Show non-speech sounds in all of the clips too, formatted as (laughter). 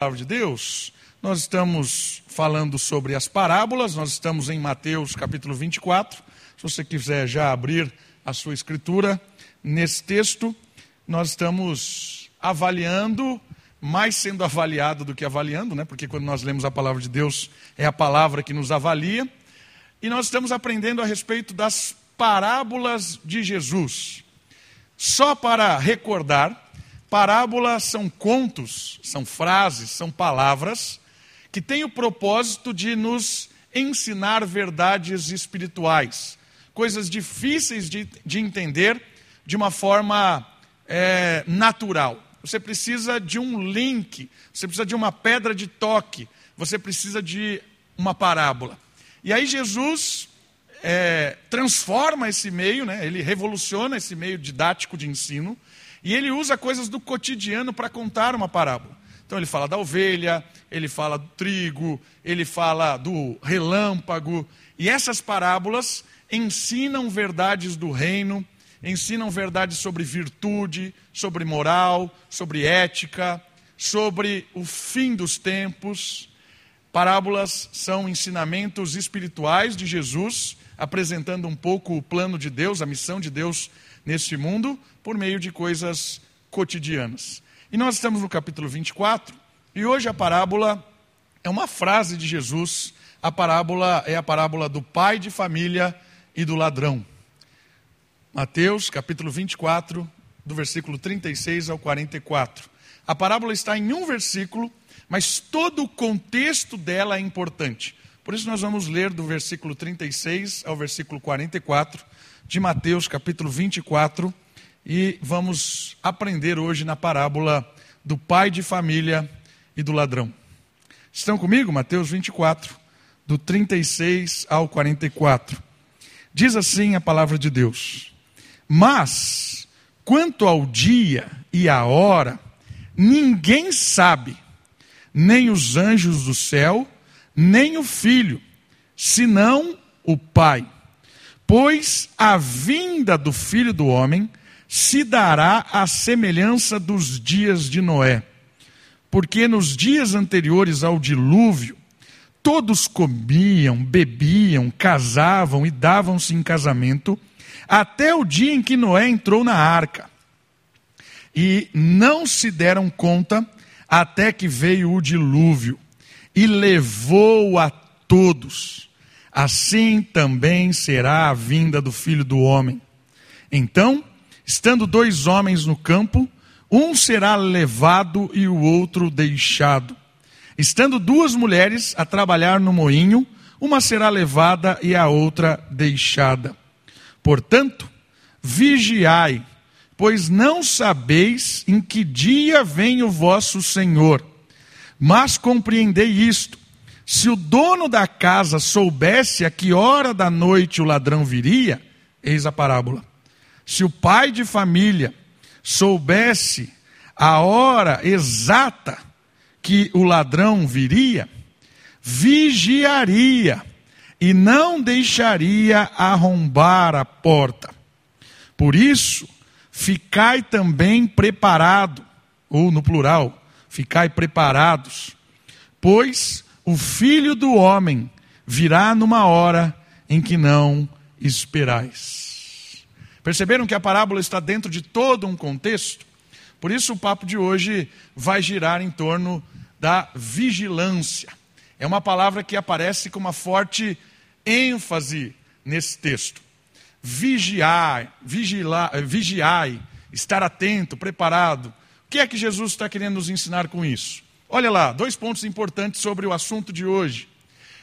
palavra de Deus, nós estamos falando sobre as parábolas, nós estamos em Mateus capítulo 24. Se você quiser já abrir a sua escritura, nesse texto, nós estamos avaliando, mais sendo avaliado do que avaliando, né? porque quando nós lemos a palavra de Deus, é a palavra que nos avalia. E nós estamos aprendendo a respeito das parábolas de Jesus. Só para recordar, Parábolas são contos, são frases, são palavras que têm o propósito de nos ensinar verdades espirituais, coisas difíceis de, de entender de uma forma é, natural. Você precisa de um link, você precisa de uma pedra de toque, você precisa de uma parábola. E aí Jesus é, transforma esse meio, né, ele revoluciona esse meio didático de ensino e ele usa coisas do cotidiano para contar uma parábola. Então ele fala da ovelha, ele fala do trigo, ele fala do relâmpago. E essas parábolas ensinam verdades do reino, ensinam verdades sobre virtude, sobre moral, sobre ética, sobre o fim dos tempos. Parábolas são ensinamentos espirituais de Jesus, apresentando um pouco o plano de Deus, a missão de Deus neste mundo por meio de coisas cotidianas. E nós estamos no capítulo 24 e hoje a parábola é uma frase de Jesus. A parábola é a parábola do pai de família e do ladrão. Mateus, capítulo 24, do versículo 36 ao 44. A parábola está em um versículo, mas todo o contexto dela é importante. Por isso nós vamos ler do versículo 36 ao versículo 44 de Mateus, capítulo 24, e vamos aprender hoje na parábola do pai de família e do ladrão. Estão comigo? Mateus 24, do 36 ao 44. Diz assim a palavra de Deus: Mas, quanto ao dia e à hora, ninguém sabe, nem os anjos do céu, nem o filho, senão o Pai Pois a vinda do filho do homem se dará à semelhança dos dias de Noé. Porque nos dias anteriores ao dilúvio, todos comiam, bebiam, casavam e davam-se em casamento, até o dia em que Noé entrou na arca. E não se deram conta até que veio o dilúvio e levou a todos assim também será a vinda do filho do homem. Então, estando dois homens no campo, um será levado e o outro deixado. Estando duas mulheres a trabalhar no moinho, uma será levada e a outra deixada. Portanto, vigiai, pois não sabeis em que dia vem o vosso Senhor. Mas compreendei isto: se o dono da casa soubesse a que hora da noite o ladrão viria, eis a parábola. Se o pai de família soubesse a hora exata que o ladrão viria, vigiaria e não deixaria arrombar a porta. Por isso, ficai também preparado, ou no plural, ficai preparados, pois o filho do homem virá numa hora em que não esperais. Perceberam que a parábola está dentro de todo um contexto? Por isso, o papo de hoje vai girar em torno da vigilância. É uma palavra que aparece com uma forte ênfase nesse texto. Vigiar, vigilar, vigiai, estar atento, preparado. Que é que Jesus está querendo nos ensinar com isso? Olha lá, dois pontos importantes sobre o assunto de hoje.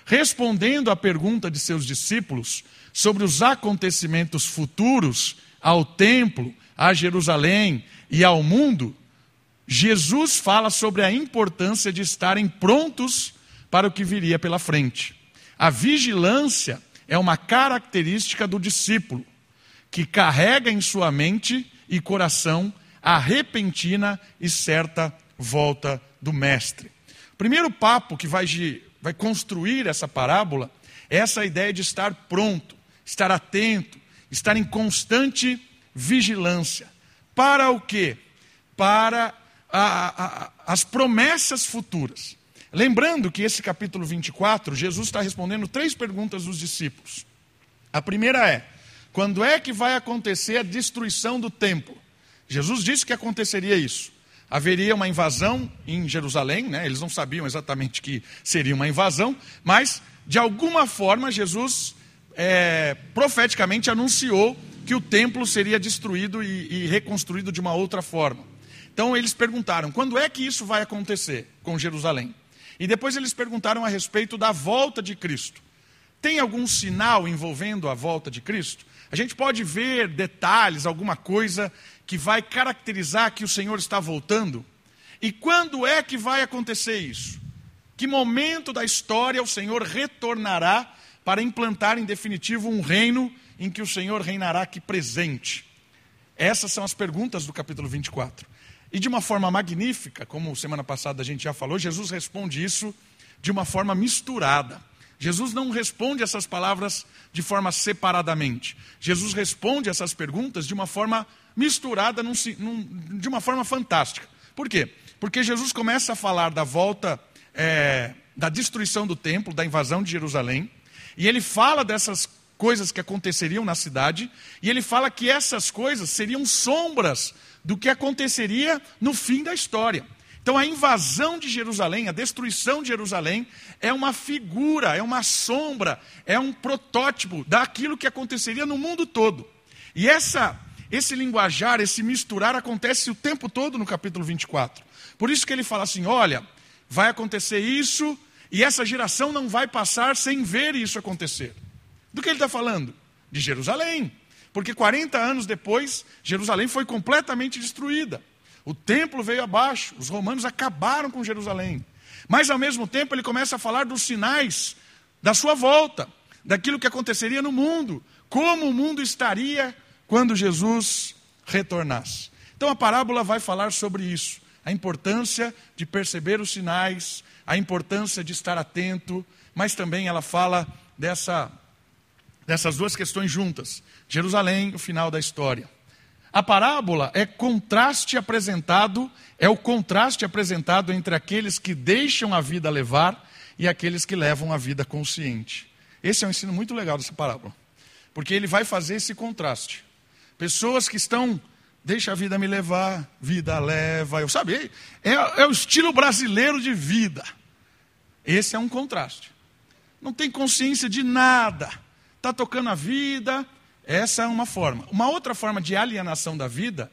Respondendo à pergunta de seus discípulos sobre os acontecimentos futuros ao templo, a Jerusalém e ao mundo, Jesus fala sobre a importância de estarem prontos para o que viria pela frente. A vigilância é uma característica do discípulo, que carrega em sua mente e coração a repentina e certa volta do Mestre. O primeiro papo que vai, vai construir essa parábola é essa ideia de estar pronto, estar atento, estar em constante vigilância. Para o quê? Para a, a, as promessas futuras. Lembrando que esse capítulo 24, Jesus está respondendo três perguntas dos discípulos. A primeira é: quando é que vai acontecer a destruição do templo? Jesus disse que aconteceria isso. Haveria uma invasão em Jerusalém, né? eles não sabiam exatamente que seria uma invasão, mas de alguma forma Jesus é, profeticamente anunciou que o templo seria destruído e, e reconstruído de uma outra forma. Então eles perguntaram: quando é que isso vai acontecer com Jerusalém? E depois eles perguntaram a respeito da volta de Cristo. Tem algum sinal envolvendo a volta de Cristo? A gente pode ver detalhes, alguma coisa que vai caracterizar que o Senhor está voltando? E quando é que vai acontecer isso? Que momento da história o Senhor retornará para implantar em definitivo um reino em que o Senhor reinará aqui presente? Essas são as perguntas do capítulo 24. E de uma forma magnífica, como semana passada a gente já falou, Jesus responde isso de uma forma misturada. Jesus não responde essas palavras de forma separadamente. Jesus responde essas perguntas de uma forma num, num, de uma forma fantástica. Por quê? Porque Jesus começa a falar da volta, é, da destruição do templo, da invasão de Jerusalém, e ele fala dessas coisas que aconteceriam na cidade, e ele fala que essas coisas seriam sombras do que aconteceria no fim da história. Então, a invasão de Jerusalém, a destruição de Jerusalém, é uma figura, é uma sombra, é um protótipo daquilo que aconteceria no mundo todo. E essa, esse linguajar, esse misturar, acontece o tempo todo no capítulo 24. Por isso que ele fala assim: olha, vai acontecer isso, e essa geração não vai passar sem ver isso acontecer. Do que ele está falando? De Jerusalém. Porque 40 anos depois, Jerusalém foi completamente destruída. O templo veio abaixo, os romanos acabaram com Jerusalém. Mas ao mesmo tempo ele começa a falar dos sinais da sua volta, daquilo que aconteceria no mundo, como o mundo estaria quando Jesus retornasse. Então a parábola vai falar sobre isso, a importância de perceber os sinais, a importância de estar atento, mas também ela fala dessa, dessas duas questões juntas: Jerusalém, o final da história. A parábola é contraste apresentado, é o contraste apresentado entre aqueles que deixam a vida levar e aqueles que levam a vida consciente. Esse é um ensino muito legal dessa parábola, porque ele vai fazer esse contraste. Pessoas que estão, deixa a vida me levar, vida leva, eu sabia, é, é o estilo brasileiro de vida. Esse é um contraste. Não tem consciência de nada, está tocando a vida, essa é uma forma. Uma outra forma de alienação da vida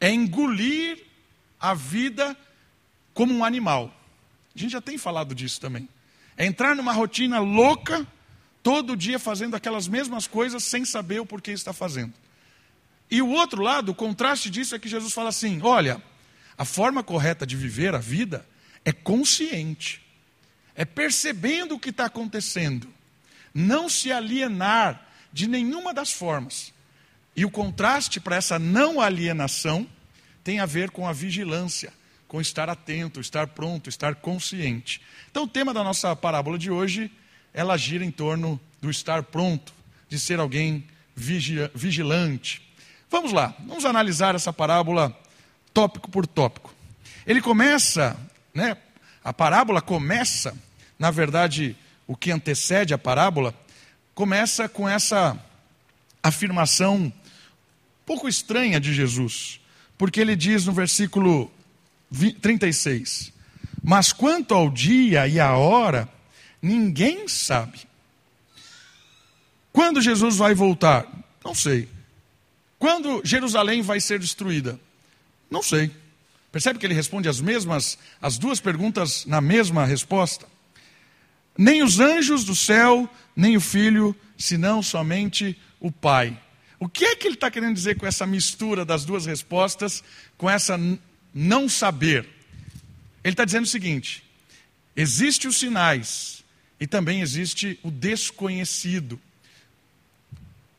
é engolir a vida como um animal. A gente já tem falado disso também. É entrar numa rotina louca, todo dia fazendo aquelas mesmas coisas sem saber o porquê está fazendo. E o outro lado, o contraste disso é que Jesus fala assim: olha, a forma correta de viver a vida é consciente, é percebendo o que está acontecendo, não se alienar de nenhuma das formas. E o contraste para essa não alienação tem a ver com a vigilância, com estar atento, estar pronto, estar consciente. Então, o tema da nossa parábola de hoje, ela gira em torno do estar pronto, de ser alguém vigilante. Vamos lá, vamos analisar essa parábola tópico por tópico. Ele começa, né, a parábola começa, na verdade, o que antecede a parábola, começa com essa afirmação pouco estranha de Jesus, porque ele diz no versículo 36: Mas quanto ao dia e à hora, ninguém sabe. Quando Jesus vai voltar? Não sei. Quando Jerusalém vai ser destruída? Não sei. Percebe que ele responde as mesmas, as duas perguntas na mesma resposta? Nem os anjos do céu, nem o filho, senão somente o pai. O que é que ele está querendo dizer com essa mistura das duas respostas, com essa não saber? Ele está dizendo o seguinte: existe os sinais e também existe o desconhecido.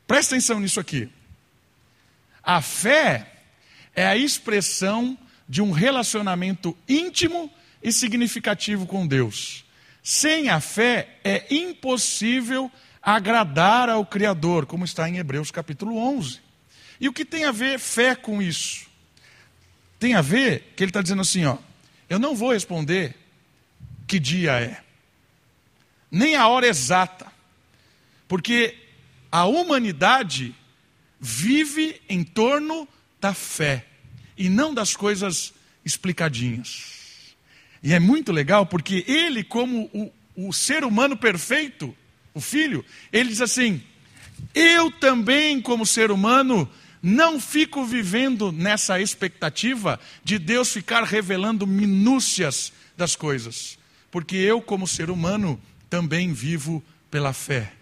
Presta atenção nisso aqui. A fé é a expressão de um relacionamento íntimo e significativo com Deus. Sem a fé é impossível agradar ao Criador, como está em Hebreus capítulo 11. E o que tem a ver fé com isso? Tem a ver que ele está dizendo assim, ó, Eu não vou responder que dia é, nem a hora exata, porque a humanidade vive em torno da fé e não das coisas explicadinhas. E é muito legal porque ele, como o, o ser humano perfeito, o filho, ele diz assim: Eu também, como ser humano, não fico vivendo nessa expectativa de Deus ficar revelando minúcias das coisas, porque eu, como ser humano, também vivo pela fé.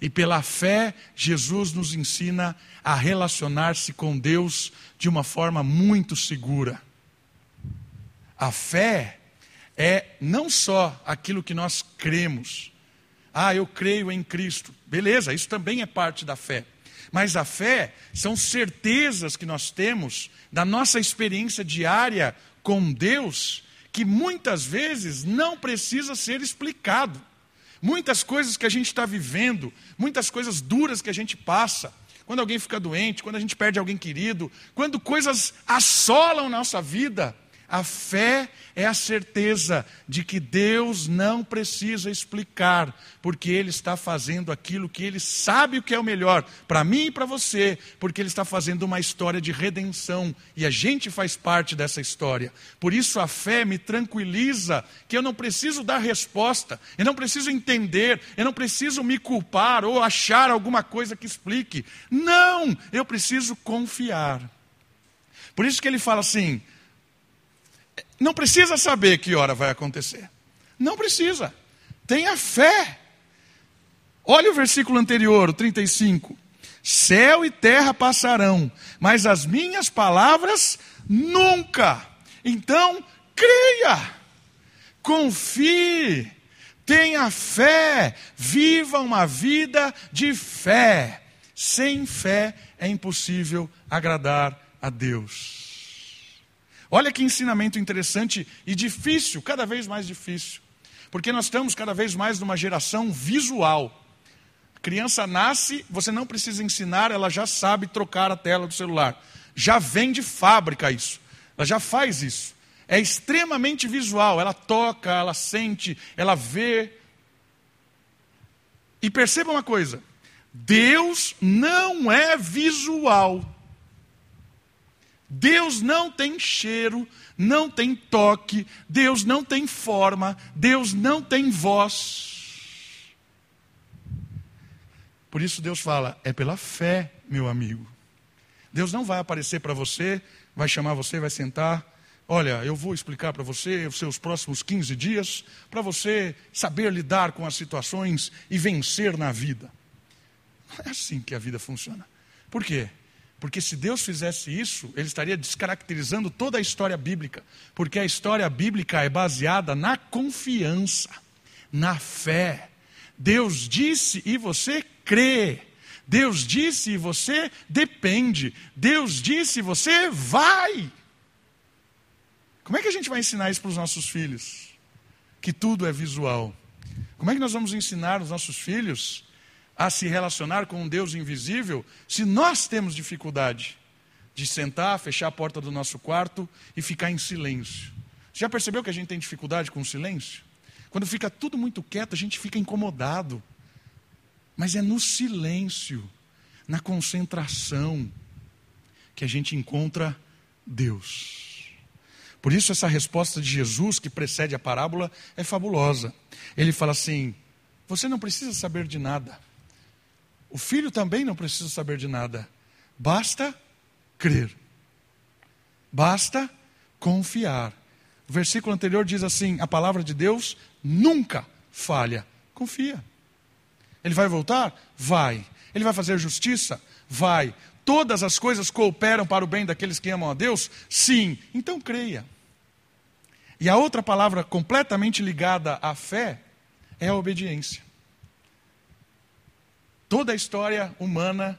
E pela fé, Jesus nos ensina a relacionar-se com Deus de uma forma muito segura. A fé é não só aquilo que nós cremos. Ah, eu creio em Cristo. Beleza, isso também é parte da fé. Mas a fé são certezas que nós temos da nossa experiência diária com Deus, que muitas vezes não precisa ser explicado. Muitas coisas que a gente está vivendo, muitas coisas duras que a gente passa, quando alguém fica doente, quando a gente perde alguém querido, quando coisas assolam nossa vida, a fé é a certeza de que Deus não precisa explicar, porque Ele está fazendo aquilo que Ele sabe o que é o melhor para mim e para você, porque Ele está fazendo uma história de redenção e a gente faz parte dessa história. Por isso a fé me tranquiliza que eu não preciso dar resposta, eu não preciso entender, eu não preciso me culpar ou achar alguma coisa que explique. Não, eu preciso confiar. Por isso que ele fala assim: não precisa saber que hora vai acontecer. Não precisa. Tenha fé. Olha o versículo anterior, o 35. Céu e terra passarão, mas as minhas palavras nunca. Então, creia, confie, tenha fé, viva uma vida de fé. Sem fé é impossível agradar a Deus. Olha que ensinamento interessante e difícil, cada vez mais difícil. Porque nós estamos cada vez mais numa geração visual. A criança nasce, você não precisa ensinar, ela já sabe trocar a tela do celular. Já vem de fábrica isso. Ela já faz isso. É extremamente visual. Ela toca, ela sente, ela vê. E perceba uma coisa: Deus não é visual. Deus não tem cheiro, não tem toque, Deus não tem forma, Deus não tem voz. Por isso Deus fala: é pela fé, meu amigo. Deus não vai aparecer para você, vai chamar você, vai sentar. Olha, eu vou explicar para você os seus próximos 15 dias, para você saber lidar com as situações e vencer na vida. Não é assim que a vida funciona. Por quê? Porque se Deus fizesse isso, ele estaria descaracterizando toda a história bíblica. Porque a história bíblica é baseada na confiança, na fé. Deus disse e você crê. Deus disse e você depende. Deus disse e você vai. Como é que a gente vai ensinar isso para os nossos filhos? Que tudo é visual. Como é que nós vamos ensinar os nossos filhos a se relacionar com um Deus invisível se nós temos dificuldade de sentar, fechar a porta do nosso quarto e ficar em silêncio. Você já percebeu que a gente tem dificuldade com o silêncio? Quando fica tudo muito quieto, a gente fica incomodado. Mas é no silêncio, na concentração, que a gente encontra Deus. Por isso, essa resposta de Jesus, que precede a parábola, é fabulosa. Ele fala assim: Você não precisa saber de nada. O filho também não precisa saber de nada. Basta crer. Basta confiar. O versículo anterior diz assim: a palavra de Deus nunca falha. Confia. Ele vai voltar? Vai. Ele vai fazer justiça? Vai. Todas as coisas cooperam para o bem daqueles que amam a Deus? Sim. Então creia. E a outra palavra completamente ligada à fé é a obediência. Toda a história humana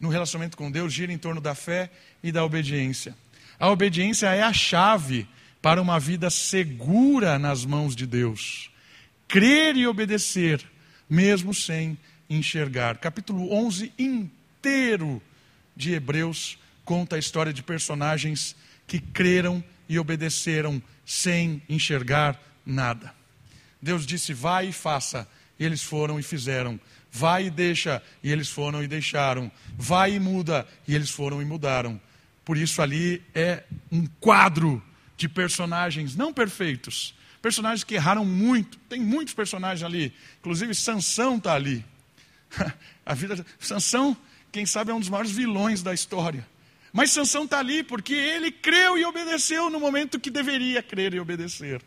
no relacionamento com Deus gira em torno da fé e da obediência. A obediência é a chave para uma vida segura nas mãos de Deus. Crer e obedecer, mesmo sem enxergar. Capítulo 11 inteiro de Hebreus conta a história de personagens que creram e obedeceram sem enxergar nada. Deus disse: vai e faça. Eles foram e fizeram. Vai e deixa. E eles foram e deixaram. Vai e muda. E eles foram e mudaram. Por isso ali é um quadro de personagens não perfeitos, personagens que erraram muito. Tem muitos personagens ali, inclusive Sansão está ali. (laughs) A vida Sansão, quem sabe é um dos maiores vilões da história. Mas Sansão está ali porque ele creu e obedeceu no momento que deveria crer e obedecer.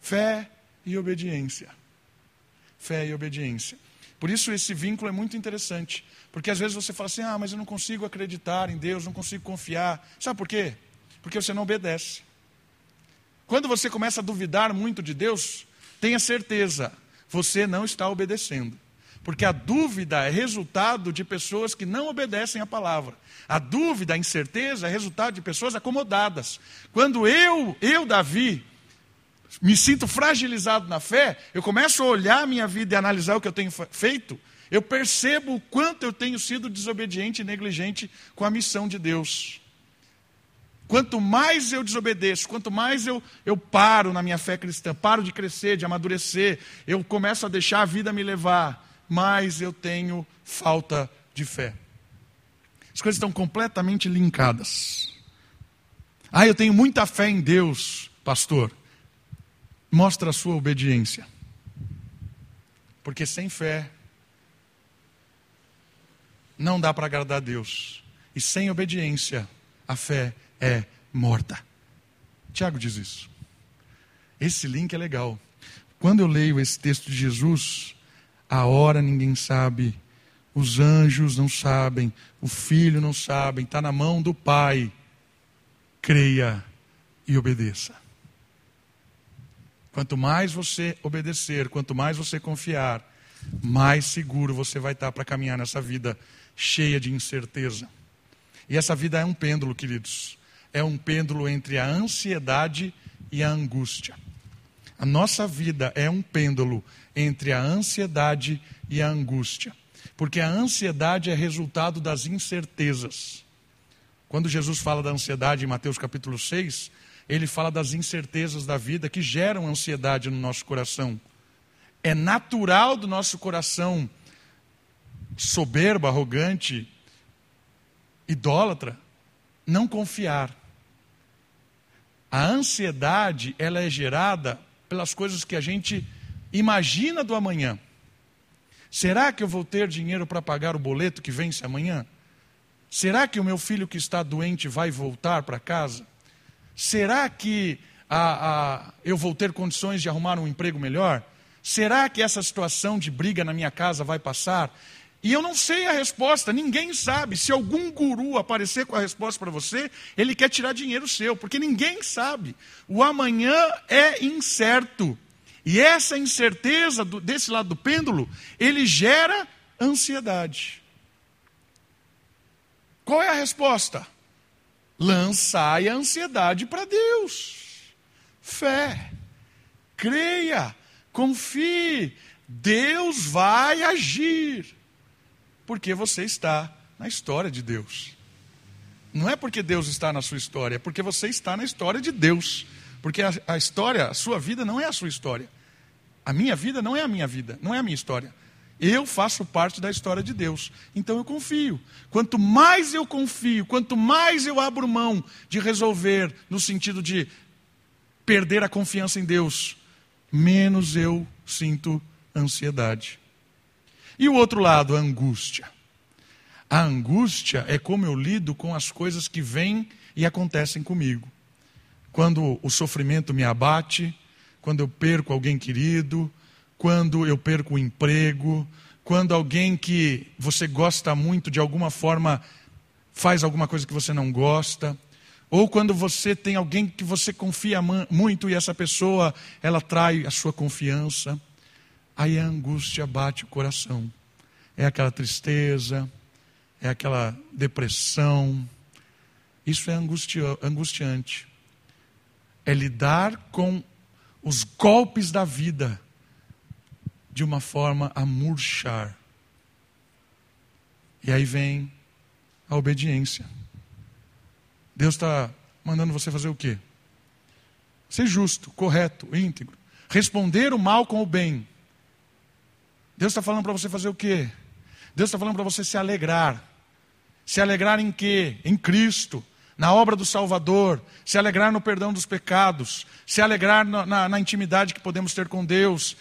Fé e obediência. Fé e obediência. Por isso esse vínculo é muito interessante. Porque às vezes você fala assim: ah, mas eu não consigo acreditar em Deus, não consigo confiar. Sabe por quê? Porque você não obedece. Quando você começa a duvidar muito de Deus, tenha certeza, você não está obedecendo. Porque a dúvida é resultado de pessoas que não obedecem a palavra. A dúvida, a incerteza é resultado de pessoas acomodadas. Quando eu, eu, Davi, me sinto fragilizado na fé, eu começo a olhar a minha vida e analisar o que eu tenho feito, eu percebo o quanto eu tenho sido desobediente e negligente com a missão de Deus. Quanto mais eu desobedeço, quanto mais eu, eu paro na minha fé cristã, paro de crescer, de amadurecer, eu começo a deixar a vida me levar, mais eu tenho falta de fé. As coisas estão completamente linkadas. Ah, eu tenho muita fé em Deus, pastor. Mostra a sua obediência. Porque sem fé não dá para agradar a Deus. E sem obediência, a fé é morta. Tiago diz isso. Esse link é legal. Quando eu leio esse texto de Jesus, a hora ninguém sabe, os anjos não sabem, o filho não sabe, está na mão do Pai. Creia e obedeça. Quanto mais você obedecer, quanto mais você confiar, mais seguro você vai estar para caminhar nessa vida cheia de incerteza. E essa vida é um pêndulo, queridos. É um pêndulo entre a ansiedade e a angústia. A nossa vida é um pêndulo entre a ansiedade e a angústia. Porque a ansiedade é resultado das incertezas. Quando Jesus fala da ansiedade em Mateus capítulo 6, ele fala das incertezas da vida que geram ansiedade no nosso coração. É natural do nosso coração soberbo, arrogante, idólatra, não confiar. A ansiedade, ela é gerada pelas coisas que a gente imagina do amanhã. Será que eu vou ter dinheiro para pagar o boleto que vence amanhã? Será que o meu filho que está doente vai voltar para casa? Será que eu vou ter condições de arrumar um emprego melhor? Será que essa situação de briga na minha casa vai passar? E eu não sei a resposta, ninguém sabe. Se algum guru aparecer com a resposta para você, ele quer tirar dinheiro seu, porque ninguém sabe. O amanhã é incerto. E essa incerteza do, desse lado do pêndulo, ele gera ansiedade. Qual é a resposta? Lançai a ansiedade para Deus. Fé. Creia. Confie. Deus vai agir porque você está na história de Deus. Não é porque Deus está na sua história, é porque você está na história de Deus. Porque a, a história, a sua vida não é a sua história. A minha vida não é a minha vida, não é a minha história. Eu faço parte da história de Deus. Então eu confio. Quanto mais eu confio, quanto mais eu abro mão de resolver, no sentido de perder a confiança em Deus, menos eu sinto ansiedade. E o outro lado, a angústia. A angústia é como eu lido com as coisas que vêm e acontecem comigo. Quando o sofrimento me abate, quando eu perco alguém querido, quando eu perco o emprego, quando alguém que você gosta muito de alguma forma faz alguma coisa que você não gosta, ou quando você tem alguém que você confia muito e essa pessoa ela trai a sua confiança aí a angústia bate o coração. É aquela tristeza, é aquela depressão. Isso é angustiante. É lidar com os golpes da vida de uma forma a murchar. E aí vem a obediência. Deus está mandando você fazer o quê? ser justo, correto, íntegro. Responder o mal com o bem. Deus está falando para você fazer o quê? Deus está falando para você se alegrar. Se alegrar em quê? Em Cristo, na obra do Salvador, se alegrar no perdão dos pecados, se alegrar na, na, na intimidade que podemos ter com Deus.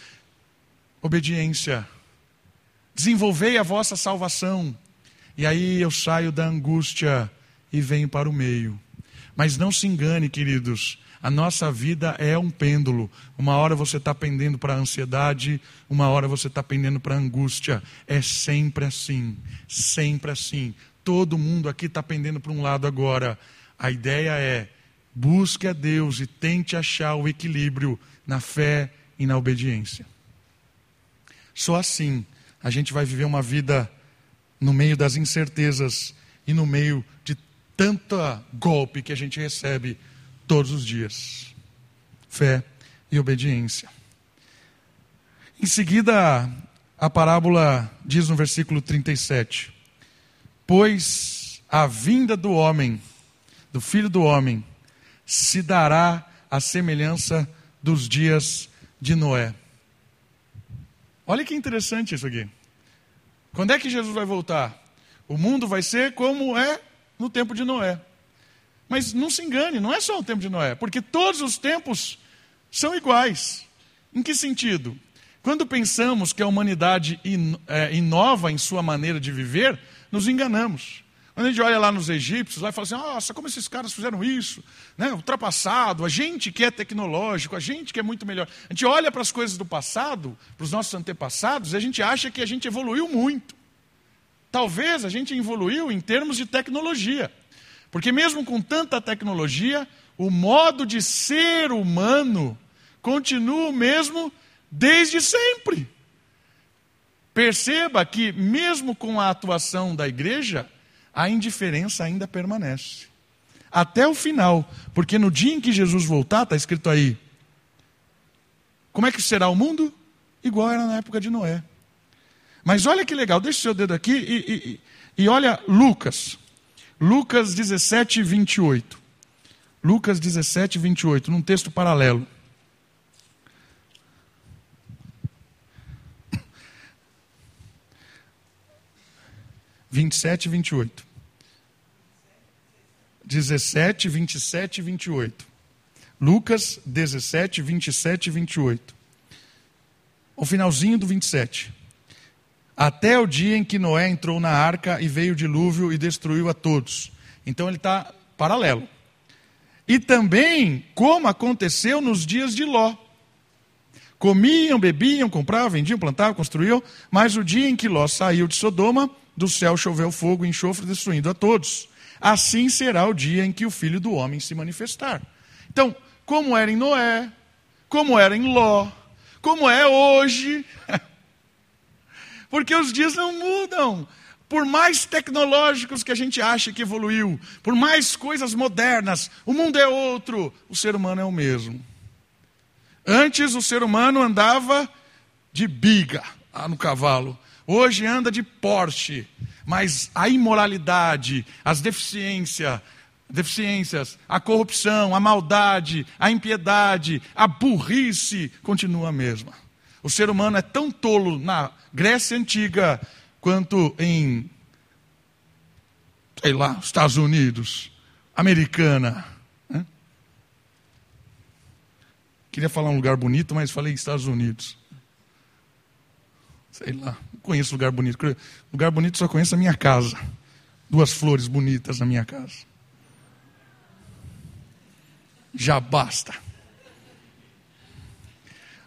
Obediência. Desenvolvei a vossa salvação. E aí eu saio da angústia e venho para o meio. Mas não se engane, queridos, a nossa vida é um pêndulo. Uma hora você está pendendo para a ansiedade, uma hora você está pendendo para a angústia. É sempre assim, sempre assim. Todo mundo aqui está pendendo para um lado agora. A ideia é busque a Deus e tente achar o equilíbrio na fé e na obediência. Só assim a gente vai viver uma vida no meio das incertezas e no meio de tanta golpe que a gente recebe todos os dias. Fé e obediência. Em seguida, a parábola diz no versículo 37: Pois a vinda do homem, do filho do homem, se dará a semelhança dos dias de Noé. Olha que interessante isso aqui. Quando é que Jesus vai voltar? O mundo vai ser como é no tempo de Noé. Mas não se engane, não é só o tempo de Noé, porque todos os tempos são iguais. Em que sentido? Quando pensamos que a humanidade é, inova em sua maneira de viver, nos enganamos. Quando a gente olha lá nos egípcios, lá e fala assim: nossa, como esses caras fizeram isso, né? ultrapassado, a gente que é tecnológico, a gente que é muito melhor. A gente olha para as coisas do passado, para os nossos antepassados, e a gente acha que a gente evoluiu muito. Talvez a gente evoluiu em termos de tecnologia. Porque mesmo com tanta tecnologia, o modo de ser humano continua o mesmo desde sempre. Perceba que, mesmo com a atuação da igreja, a indiferença ainda permanece. Até o final, porque no dia em que Jesus voltar, está escrito aí: como é que será o mundo? Igual era na época de Noé. Mas olha que legal, deixa o seu dedo aqui e, e, e olha Lucas. Lucas 17, 28. Lucas 17, 28, num texto paralelo. Vinte e sete, vinte e oito. Dezessete, vinte e sete, vinte e oito. Lucas dezessete, vinte e sete, vinte e oito. O finalzinho do vinte e sete até o dia em que Noé entrou na arca e veio o dilúvio e destruiu a todos. Então ele está paralelo. E também como aconteceu nos dias de Ló. Comiam, bebiam, compravam, vendiam, plantavam, construíam, mas o dia em que Ló saiu de Sodoma, do céu choveu fogo e enxofre, destruindo a todos. Assim será o dia em que o filho do homem se manifestar. Então, como era em Noé, como era em Ló, como é hoje, (laughs) Porque os dias não mudam. Por mais tecnológicos que a gente acha que evoluiu, por mais coisas modernas, o mundo é outro, o ser humano é o mesmo. Antes o ser humano andava de biga no cavalo, hoje anda de Porsche, mas a imoralidade, as deficiências, deficiências, a corrupção, a maldade, a impiedade, a burrice continua a mesma. O ser humano é tão tolo na Grécia Antiga quanto em, sei lá, Estados Unidos, Americana. Né? Queria falar um lugar bonito, mas falei Estados Unidos. Sei lá, conheço lugar bonito. Lugar bonito só conheço a minha casa. Duas flores bonitas na minha casa. Já basta.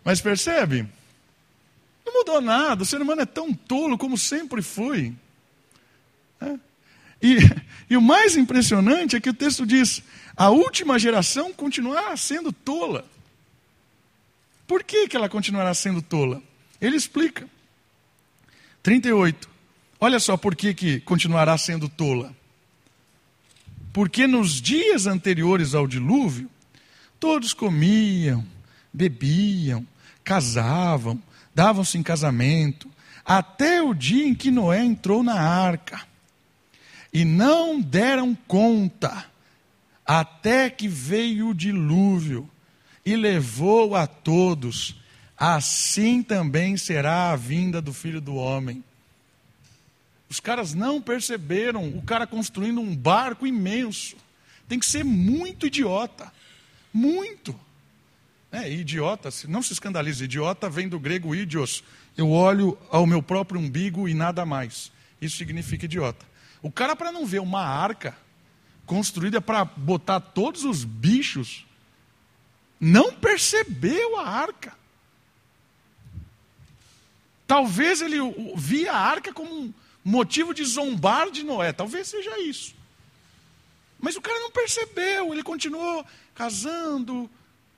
Mas percebe? Não mudou nada, o ser humano é tão tolo como sempre foi. É. E, e o mais impressionante é que o texto diz: a última geração continuará sendo tola. Por que, que ela continuará sendo tola? Ele explica. 38. Olha só por que, que continuará sendo tola. Porque nos dias anteriores ao dilúvio, todos comiam, bebiam, casavam, davam-se em casamento, até o dia em que Noé entrou na arca. E não deram conta, até que veio o dilúvio e levou a todos, assim também será a vinda do filho do homem. Os caras não perceberam o cara construindo um barco imenso. Tem que ser muito idiota. Muito. É, idiota, não se escandalize, idiota vem do grego idios. Eu olho ao meu próprio umbigo e nada mais. Isso significa idiota. O cara, para não ver uma arca construída para botar todos os bichos, não percebeu a arca. Talvez ele via a arca como um motivo de zombar de Noé. Talvez seja isso. Mas o cara não percebeu, ele continuou casando,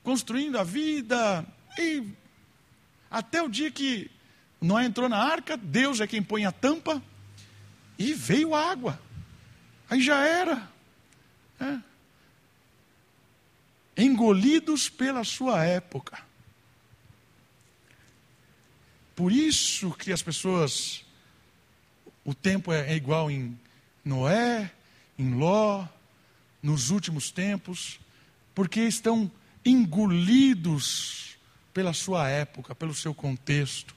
construindo a vida, e até o dia que Noé entrou na arca, Deus é quem põe a tampa, e veio água. Aí já era. É. Engolidos pela sua época. Por isso que as pessoas, o tempo é, é igual em Noé, em Ló, nos últimos tempos, porque estão engolidos pela sua época, pelo seu contexto.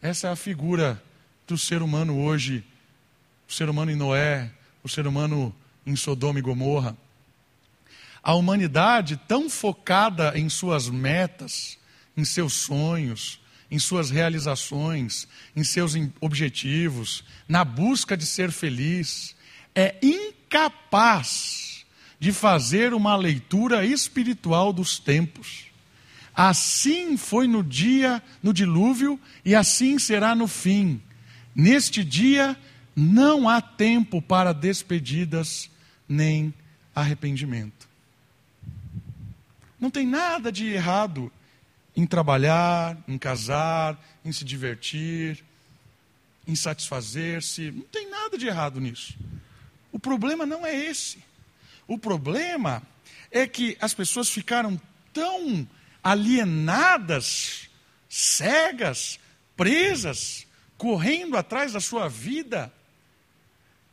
Essa é a figura do ser humano hoje, o ser humano em Noé, o ser humano em Sodoma e Gomorra. A humanidade tão focada em suas metas, em seus sonhos, em suas realizações, em seus objetivos, na busca de ser feliz, é incapaz de fazer uma leitura espiritual dos tempos. Assim foi no dia, no dilúvio, e assim será no fim. Neste dia não há tempo para despedidas nem arrependimento. Não tem nada de errado em trabalhar, em casar, em se divertir, em satisfazer-se. Não tem nada de errado nisso. O problema não é esse. O problema é que as pessoas ficaram tão alienadas, cegas, presas, correndo atrás da sua vida,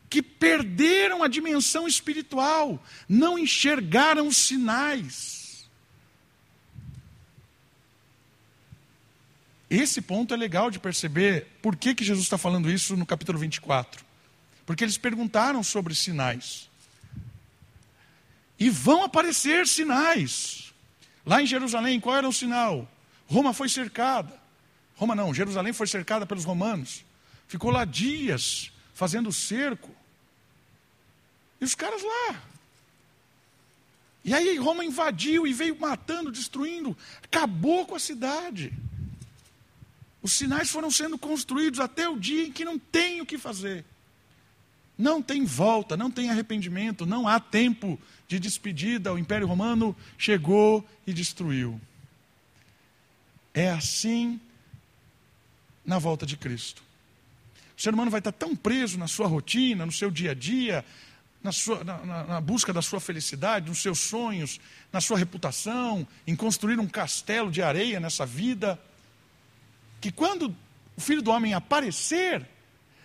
que perderam a dimensão espiritual, não enxergaram os sinais. Esse ponto é legal de perceber por que, que Jesus está falando isso no capítulo 24. Porque eles perguntaram sobre sinais. E vão aparecer sinais. Lá em Jerusalém, qual era o sinal? Roma foi cercada. Roma não, Jerusalém foi cercada pelos romanos. Ficou lá dias fazendo cerco. E os caras lá. E aí Roma invadiu e veio matando, destruindo, acabou com a cidade. Os sinais foram sendo construídos até o dia em que não tem o que fazer. Não tem volta, não tem arrependimento, não há tempo de despedida. O Império Romano chegou e destruiu. É assim na volta de Cristo. O ser humano vai estar tão preso na sua rotina, no seu dia a dia, na, sua, na, na, na, busca da sua felicidade, nos seus sonhos, na sua reputação, em construir um castelo de areia nessa vida, que quando o filho do homem aparecer,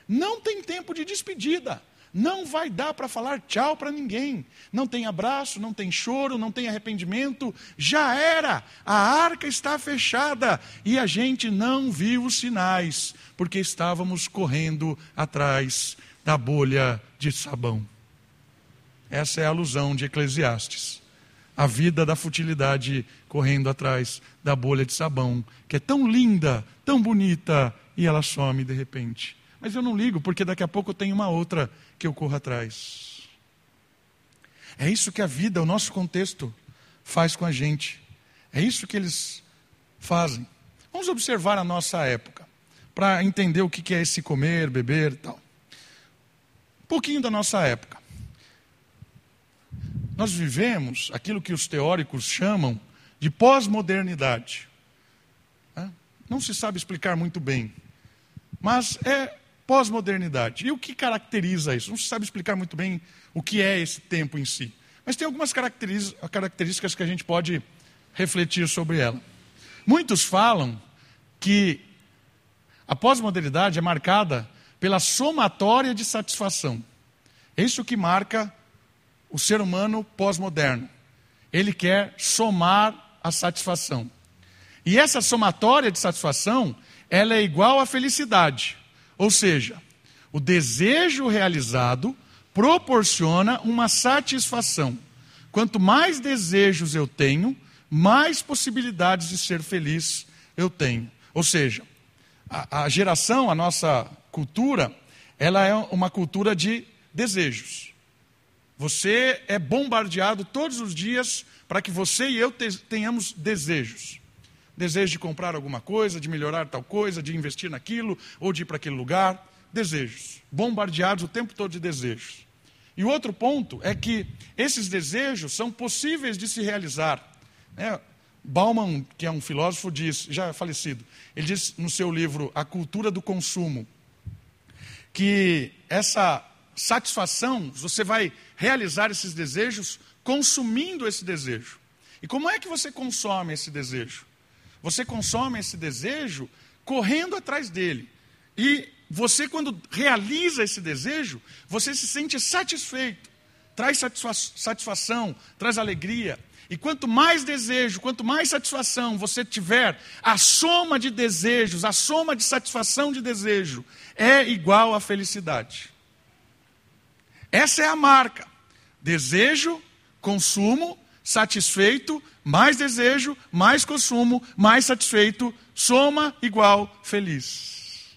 não tem tempo de despedida. Não vai dar para falar tchau para ninguém. Não tem abraço, não tem choro, não tem arrependimento. Já era. A arca está fechada e a gente não viu os sinais, porque estávamos correndo atrás da bolha de sabão. Essa é a alusão de Eclesiastes. A vida da futilidade correndo atrás da bolha de sabão, que é tão linda, tão bonita, e ela some de repente. Mas eu não ligo, porque daqui a pouco tem uma outra que eu corro atrás. É isso que a vida, o nosso contexto, faz com a gente. É isso que eles fazem. Vamos observar a nossa época, para entender o que é esse comer, beber e tal. Um pouquinho da nossa época. Nós vivemos aquilo que os teóricos chamam de pós-modernidade. Não se sabe explicar muito bem, mas é pós-modernidade. E o que caracteriza isso? Não se sabe explicar muito bem o que é esse tempo em si. Mas tem algumas características que a gente pode refletir sobre ela. Muitos falam que a pós-modernidade é marcada pela somatória de satisfação. É isso que marca o ser humano pós-moderno. Ele quer somar a satisfação. E essa somatória de satisfação, ela é igual à felicidade. Ou seja, o desejo realizado proporciona uma satisfação. Quanto mais desejos eu tenho, mais possibilidades de ser feliz eu tenho. Ou seja, a, a geração, a nossa cultura, ela é uma cultura de desejos. Você é bombardeado todos os dias para que você e eu tenhamos desejos. Desejo de comprar alguma coisa, de melhorar tal coisa, de investir naquilo ou de ir para aquele lugar. Desejos. Bombardeados o tempo todo de desejos. E o outro ponto é que esses desejos são possíveis de se realizar. É, Bauman, que é um filósofo, diz, já falecido, ele diz no seu livro A Cultura do Consumo, que essa satisfação, você vai realizar esses desejos consumindo esse desejo. E como é que você consome esse desejo? Você consome esse desejo correndo atrás dele. E você, quando realiza esse desejo, você se sente satisfeito, traz satisfação, traz alegria. E quanto mais desejo, quanto mais satisfação você tiver, a soma de desejos, a soma de satisfação de desejo é igual à felicidade. Essa é a marca. Desejo, consumo, satisfeito, mais desejo, mais consumo, mais satisfeito, soma igual feliz.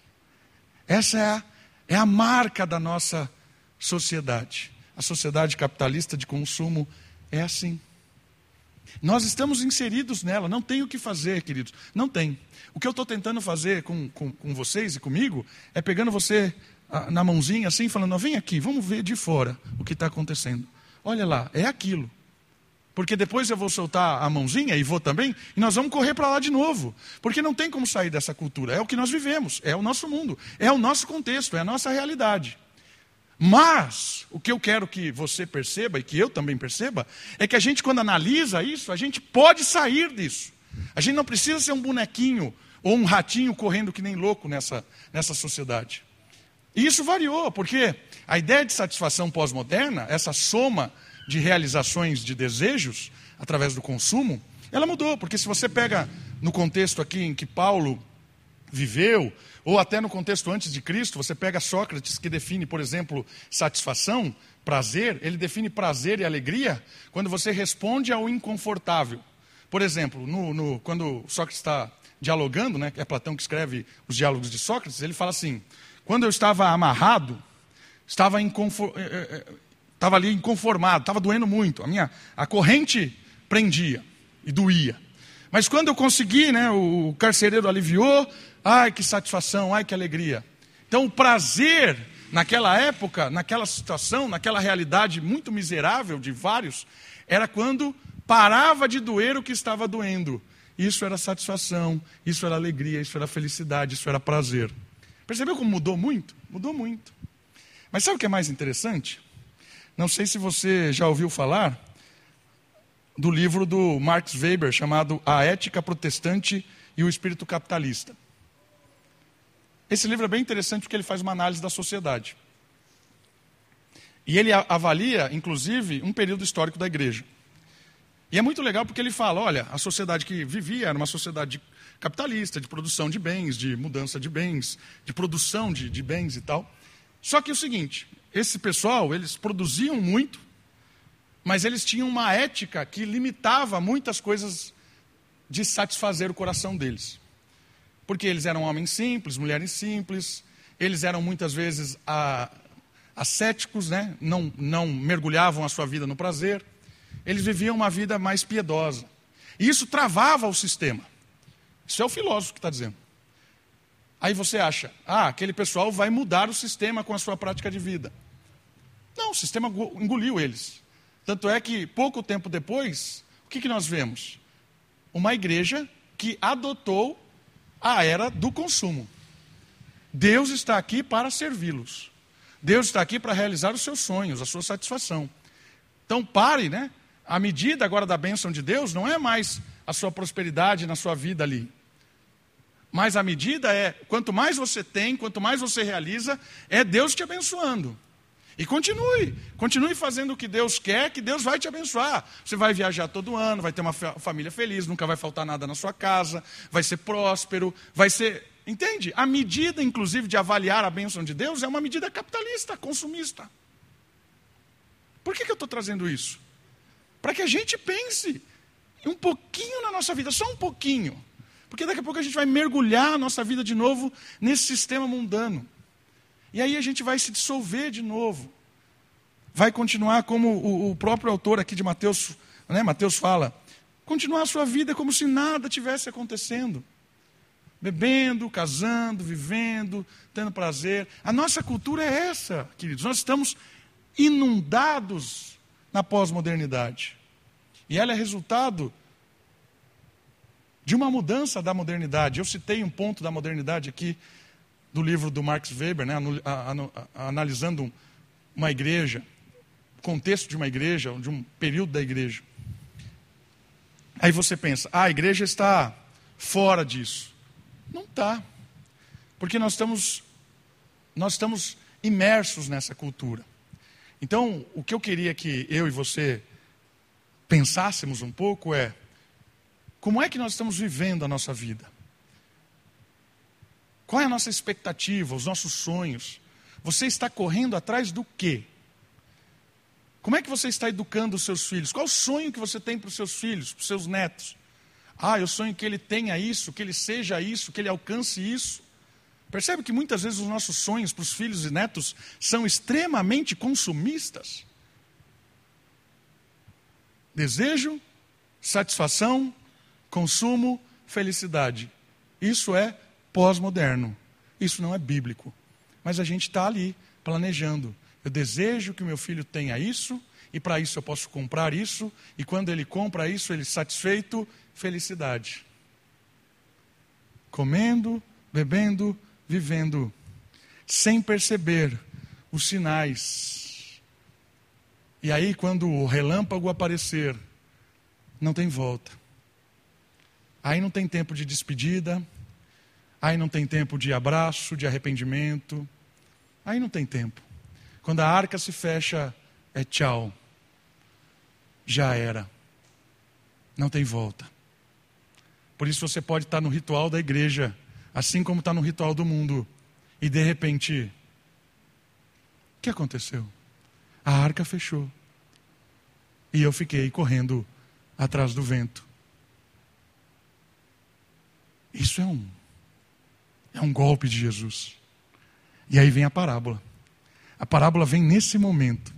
Essa é a, é a marca da nossa sociedade. A sociedade capitalista de consumo é assim. Nós estamos inseridos nela, não tem o que fazer, queridos. Não tem. O que eu estou tentando fazer com, com, com, vocês e comigo é pegando você na mãozinha assim, falando: vem aqui, vamos ver de fora o que está acontecendo. Olha lá, é aquilo. Porque depois eu vou soltar a mãozinha e vou também, e nós vamos correr para lá de novo. Porque não tem como sair dessa cultura. É o que nós vivemos, é o nosso mundo, é o nosso contexto, é a nossa realidade. Mas o que eu quero que você perceba e que eu também perceba é que a gente, quando analisa isso, a gente pode sair disso. A gente não precisa ser um bonequinho ou um ratinho correndo que nem louco nessa, nessa sociedade. E isso variou, porque a ideia de satisfação pós-moderna, essa soma de realizações de desejos através do consumo, ela mudou, porque se você pega no contexto aqui em que Paulo viveu, ou até no contexto antes de Cristo, você pega Sócrates, que define, por exemplo, satisfação, prazer, ele define prazer e alegria quando você responde ao inconfortável. Por exemplo, no, no, quando Sócrates está dialogando, né, é Platão que escreve os diálogos de Sócrates, ele fala assim: quando eu estava amarrado, estava, eh, eh, eh, estava ali inconformado, estava doendo muito, a minha a corrente prendia e doía. Mas quando eu consegui, né, o carcereiro aliviou, Ai, que satisfação, ai, que alegria. Então, o prazer naquela época, naquela situação, naquela realidade muito miserável de vários, era quando parava de doer o que estava doendo. Isso era satisfação, isso era alegria, isso era felicidade, isso era prazer. Percebeu como mudou muito? Mudou muito. Mas sabe o que é mais interessante? Não sei se você já ouviu falar do livro do Marx Weber chamado A Ética Protestante e o Espírito Capitalista. Esse livro é bem interessante porque ele faz uma análise da sociedade. E ele avalia, inclusive, um período histórico da igreja. E é muito legal porque ele fala: olha, a sociedade que vivia era uma sociedade capitalista, de produção de bens, de mudança de bens, de produção de, de bens e tal. Só que é o seguinte: esse pessoal, eles produziam muito, mas eles tinham uma ética que limitava muitas coisas de satisfazer o coração deles. Porque eles eram homens simples, mulheres simples, eles eram muitas vezes a, ascéticos, né? não, não mergulhavam a sua vida no prazer. Eles viviam uma vida mais piedosa. E isso travava o sistema. Isso é o filósofo que está dizendo. Aí você acha, ah, aquele pessoal vai mudar o sistema com a sua prática de vida. Não, o sistema engoliu eles. Tanto é que, pouco tempo depois, o que, que nós vemos? Uma igreja que adotou a era do consumo. Deus está aqui para servi-los. Deus está aqui para realizar os seus sonhos, a sua satisfação. Então pare, né? A medida agora da bênção de Deus não é mais a sua prosperidade na sua vida ali. Mas a medida é, quanto mais você tem, quanto mais você realiza, é Deus te abençoando. E continue, continue fazendo o que Deus quer, que Deus vai te abençoar. Você vai viajar todo ano, vai ter uma família feliz, nunca vai faltar nada na sua casa, vai ser próspero, vai ser. Entende? A medida, inclusive, de avaliar a bênção de Deus é uma medida capitalista, consumista. Por que, que eu estou trazendo isso? Para que a gente pense um pouquinho na nossa vida, só um pouquinho. Porque daqui a pouco a gente vai mergulhar a nossa vida de novo nesse sistema mundano. E aí a gente vai se dissolver de novo. Vai continuar como o, próprio autor aqui de Mateus, né, Mateus fala, continuar a sua vida como se nada tivesse acontecendo. Bebendo, casando, vivendo, tendo prazer. A nossa cultura é essa, queridos. Nós estamos inundados na pós-modernidade. E ela é resultado de uma mudança da modernidade. Eu citei um ponto da modernidade aqui do livro do Marx Weber, né, analisando uma igreja, contexto de uma igreja, de um período da igreja. Aí você pensa, ah, a igreja está fora disso. Não está. Porque nós estamos, nós estamos imersos nessa cultura. Então, o que eu queria que eu e você pensássemos um pouco é: como é que nós estamos vivendo a nossa vida? Qual é a nossa expectativa, os nossos sonhos? Você está correndo atrás do quê? Como é que você está educando os seus filhos? Qual o sonho que você tem para os seus filhos, para os seus netos? Ah, eu sonho que ele tenha isso, que ele seja isso, que ele alcance isso. Percebe que muitas vezes os nossos sonhos para os filhos e netos são extremamente consumistas? Desejo, satisfação, consumo, felicidade. Isso é pós-moderno. Isso não é bíblico. Mas a gente está ali planejando. Eu desejo que o meu filho tenha isso, e para isso eu posso comprar isso, e quando ele compra isso, ele satisfeito, felicidade. Comendo, bebendo, vivendo, sem perceber os sinais. E aí, quando o relâmpago aparecer, não tem volta. Aí não tem tempo de despedida, Aí não tem tempo de abraço, de arrependimento. Aí não tem tempo. Quando a arca se fecha, é tchau. Já era. Não tem volta. Por isso você pode estar no ritual da igreja, assim como está no ritual do mundo, e de repente, o que aconteceu? A arca fechou. E eu fiquei correndo atrás do vento. Isso é um é um golpe de Jesus. E aí vem a parábola. A parábola vem nesse momento.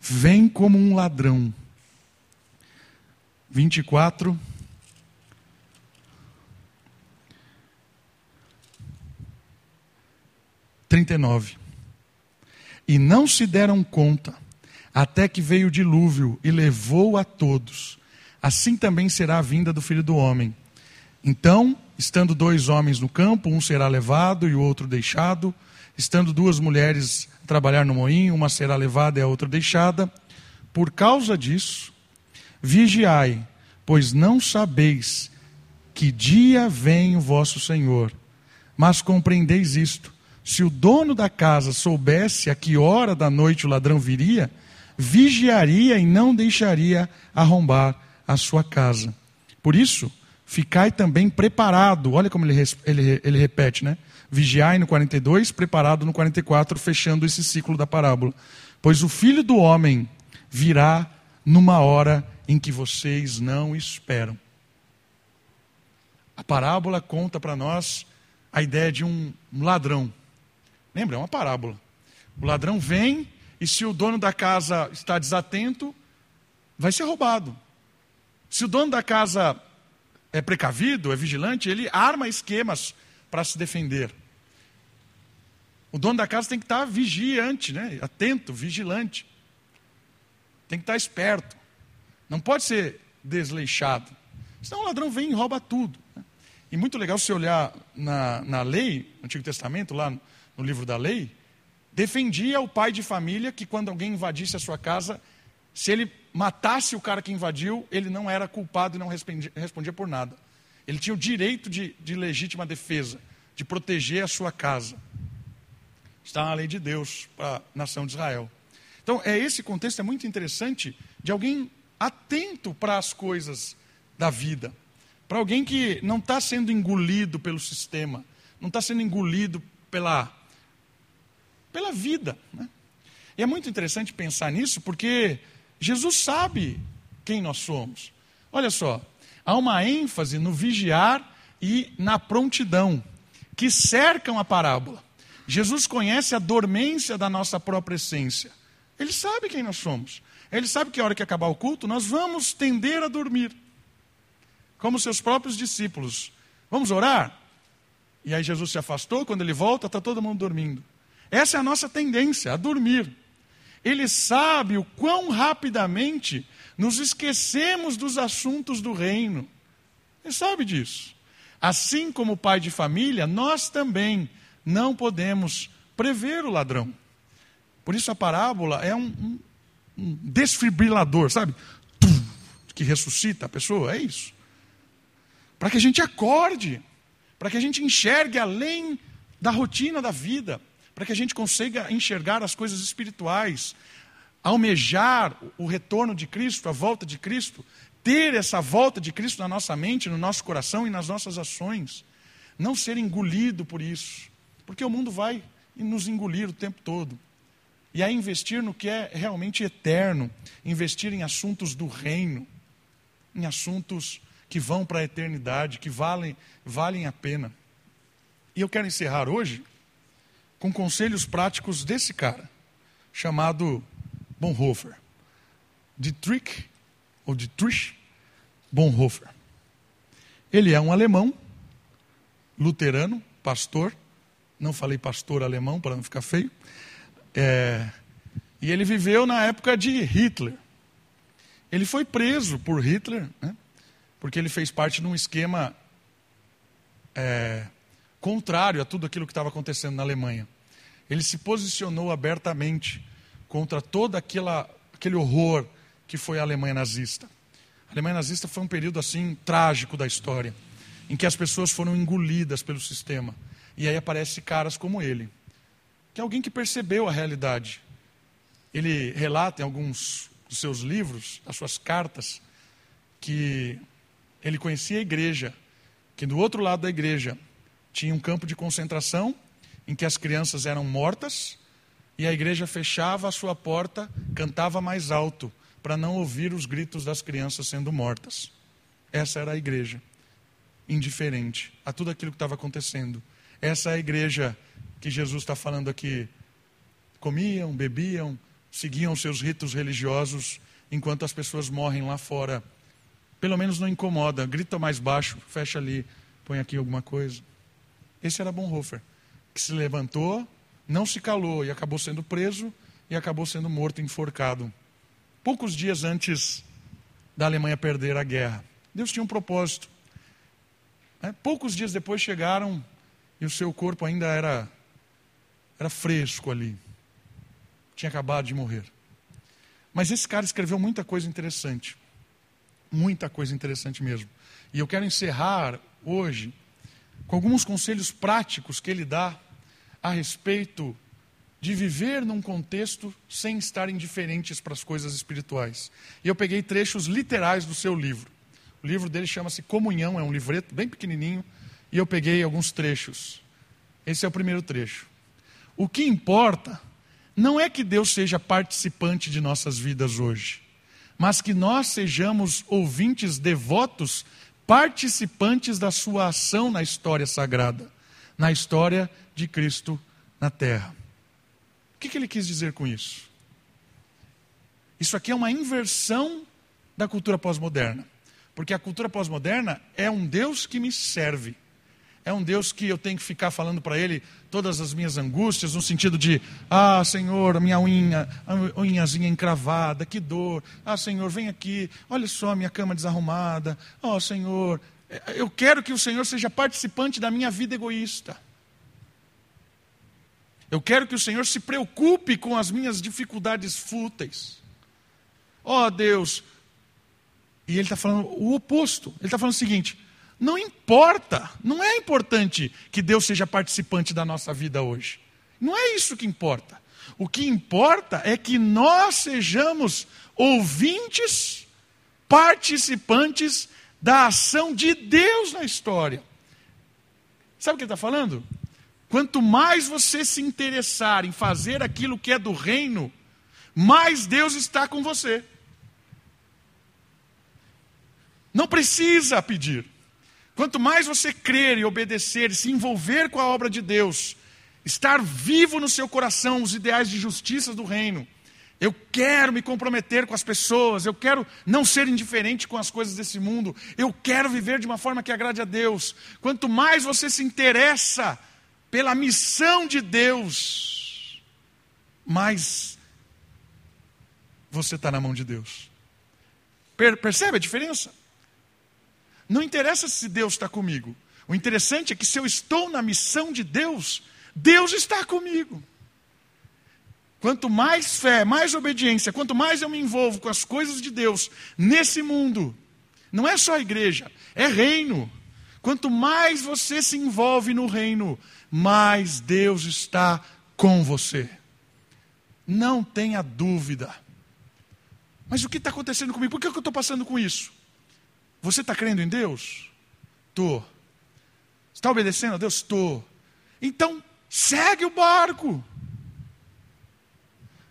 Vem como um ladrão. 24. Trinta e nove. E não se deram conta, até que veio o dilúvio e levou a todos. Assim também será a vinda do filho do homem. Então Estando dois homens no campo, um será levado e o outro deixado. Estando duas mulheres a trabalhar no moinho, uma será levada e a outra deixada. Por causa disso, vigiai, pois não sabeis que dia vem o vosso Senhor. Mas compreendeis isto: se o dono da casa soubesse a que hora da noite o ladrão viria, vigiaria e não deixaria arrombar a sua casa. Por isso, Ficai também preparado. Olha como ele, ele, ele repete, né? Vigiai no 42, preparado no 44, fechando esse ciclo da parábola. Pois o filho do homem virá numa hora em que vocês não esperam. A parábola conta para nós a ideia de um ladrão. Lembra? É uma parábola. O ladrão vem e se o dono da casa está desatento, vai ser roubado. Se o dono da casa é precavido, é vigilante, ele arma esquemas para se defender. O dono da casa tem que estar vigiante, né? atento, vigilante. Tem que estar esperto. Não pode ser desleixado. Senão o ladrão vem e rouba tudo. Né? E muito legal se olhar na, na lei, no Antigo Testamento, lá no, no livro da lei, defendia o pai de família que quando alguém invadisse a sua casa, se ele matasse o cara que invadiu, ele não era culpado e não respondia, respondia por nada. Ele tinha o direito de, de legítima defesa, de proteger a sua casa. está na lei de Deus para a nação de Israel. Então, é esse contexto é muito interessante de alguém atento para as coisas da vida, para alguém que não está sendo engolido pelo sistema, não está sendo engolido pela, pela vida. Né? E é muito interessante pensar nisso, porque Jesus sabe quem nós somos. Olha só, há uma ênfase no vigiar e na prontidão que cercam a parábola. Jesus conhece a dormência da nossa própria essência. Ele sabe quem nós somos. Ele sabe que a hora que acabar o culto, nós vamos tender a dormir. Como seus próprios discípulos. Vamos orar? E aí Jesus se afastou, quando ele volta, está todo mundo dormindo. Essa é a nossa tendência, a dormir. Ele sabe o quão rapidamente nos esquecemos dos assuntos do reino. Ele sabe disso. Assim como pai de família, nós também não podemos prever o ladrão. Por isso a parábola é um, um, um desfibrilador, sabe? Que ressuscita a pessoa, é isso. Para que a gente acorde, para que a gente enxergue além da rotina da vida, para que a gente consiga enxergar as coisas espirituais, almejar o retorno de Cristo, a volta de Cristo, ter essa volta de Cristo na nossa mente, no nosso coração e nas nossas ações. Não ser engolido por isso, porque o mundo vai nos engolir o tempo todo. E aí investir no que é realmente eterno, investir em assuntos do reino, em assuntos que vão para a eternidade, que valem, valem a pena. E eu quero encerrar hoje com conselhos práticos desse cara, chamado Bonhoeffer. Dietrich, ou Dietrich Bonhoeffer. Ele é um alemão, luterano, pastor. Não falei pastor alemão para não ficar feio. É, e ele viveu na época de Hitler. Ele foi preso por Hitler, né, porque ele fez parte de um esquema é, contrário a tudo aquilo que estava acontecendo na Alemanha. Ele se posicionou abertamente contra todo aquele horror que foi a Alemanha nazista. A Alemanha nazista foi um período assim trágico da história, em que as pessoas foram engolidas pelo sistema. E aí aparecem caras como ele, que é alguém que percebeu a realidade. Ele relata em alguns dos seus livros, as suas cartas, que ele conhecia a igreja, que do outro lado da igreja tinha um campo de concentração em que as crianças eram mortas e a igreja fechava a sua porta, cantava mais alto para não ouvir os gritos das crianças sendo mortas. Essa era a igreja, indiferente a tudo aquilo que estava acontecendo. Essa é a igreja que Jesus está falando aqui. Comiam, bebiam, seguiam seus ritos religiosos, enquanto as pessoas morrem lá fora. Pelo menos não incomoda, grita mais baixo, fecha ali, põe aqui alguma coisa. Esse era Bonhoeffer, que se levantou, não se calou e acabou sendo preso e acabou sendo morto, enforcado. Poucos dias antes da Alemanha perder a guerra. Deus tinha um propósito. É, poucos dias depois chegaram e o seu corpo ainda era, era fresco ali. Tinha acabado de morrer. Mas esse cara escreveu muita coisa interessante. Muita coisa interessante mesmo. E eu quero encerrar hoje com alguns conselhos práticos que ele dá a respeito de viver num contexto sem estar indiferentes para as coisas espirituais. E eu peguei trechos literais do seu livro. O livro dele chama-se Comunhão, é um livreto bem pequenininho, e eu peguei alguns trechos. Esse é o primeiro trecho. O que importa não é que Deus seja participante de nossas vidas hoje, mas que nós sejamos ouvintes devotos, participantes da sua ação na história sagrada, na história de Cristo na terra. O que, que ele quis dizer com isso? Isso aqui é uma inversão da cultura pós-moderna. Porque a cultura pós-moderna é um Deus que me serve. É um Deus que eu tenho que ficar falando para Ele todas as minhas angústias, no sentido de: Ah, Senhor, minha unha, a unhazinha encravada, que dor. Ah, Senhor, vem aqui, olha só a minha cama desarrumada. Oh, Senhor, eu quero que o Senhor seja participante da minha vida egoísta. Eu quero que o Senhor se preocupe com as minhas dificuldades fúteis. Oh, Deus. E Ele está falando o oposto. Ele está falando o seguinte: não importa, não é importante que Deus seja participante da nossa vida hoje. Não é isso que importa. O que importa é que nós sejamos ouvintes, participantes da ação de Deus na história. Sabe o que ele está falando? Quanto mais você se interessar em fazer aquilo que é do reino, mais Deus está com você. Não precisa pedir. Quanto mais você crer e obedecer e se envolver com a obra de Deus, estar vivo no seu coração os ideais de justiça do reino, eu quero me comprometer com as pessoas, eu quero não ser indiferente com as coisas desse mundo, eu quero viver de uma forma que agrade a Deus. Quanto mais você se interessa pela missão de Deus, mais você está na mão de Deus. percebe a diferença? Não interessa se Deus está comigo. O interessante é que se eu estou na missão de Deus, Deus está comigo. Quanto mais fé, mais obediência, quanto mais eu me envolvo com as coisas de Deus nesse mundo, não é só igreja, é reino. Quanto mais você se envolve no reino, mais Deus está com você. Não tenha dúvida. Mas o que está acontecendo comigo? Por que eu estou passando com isso? Você está crendo em Deus? Estou. Está obedecendo a Deus? Estou. Então, segue o barco.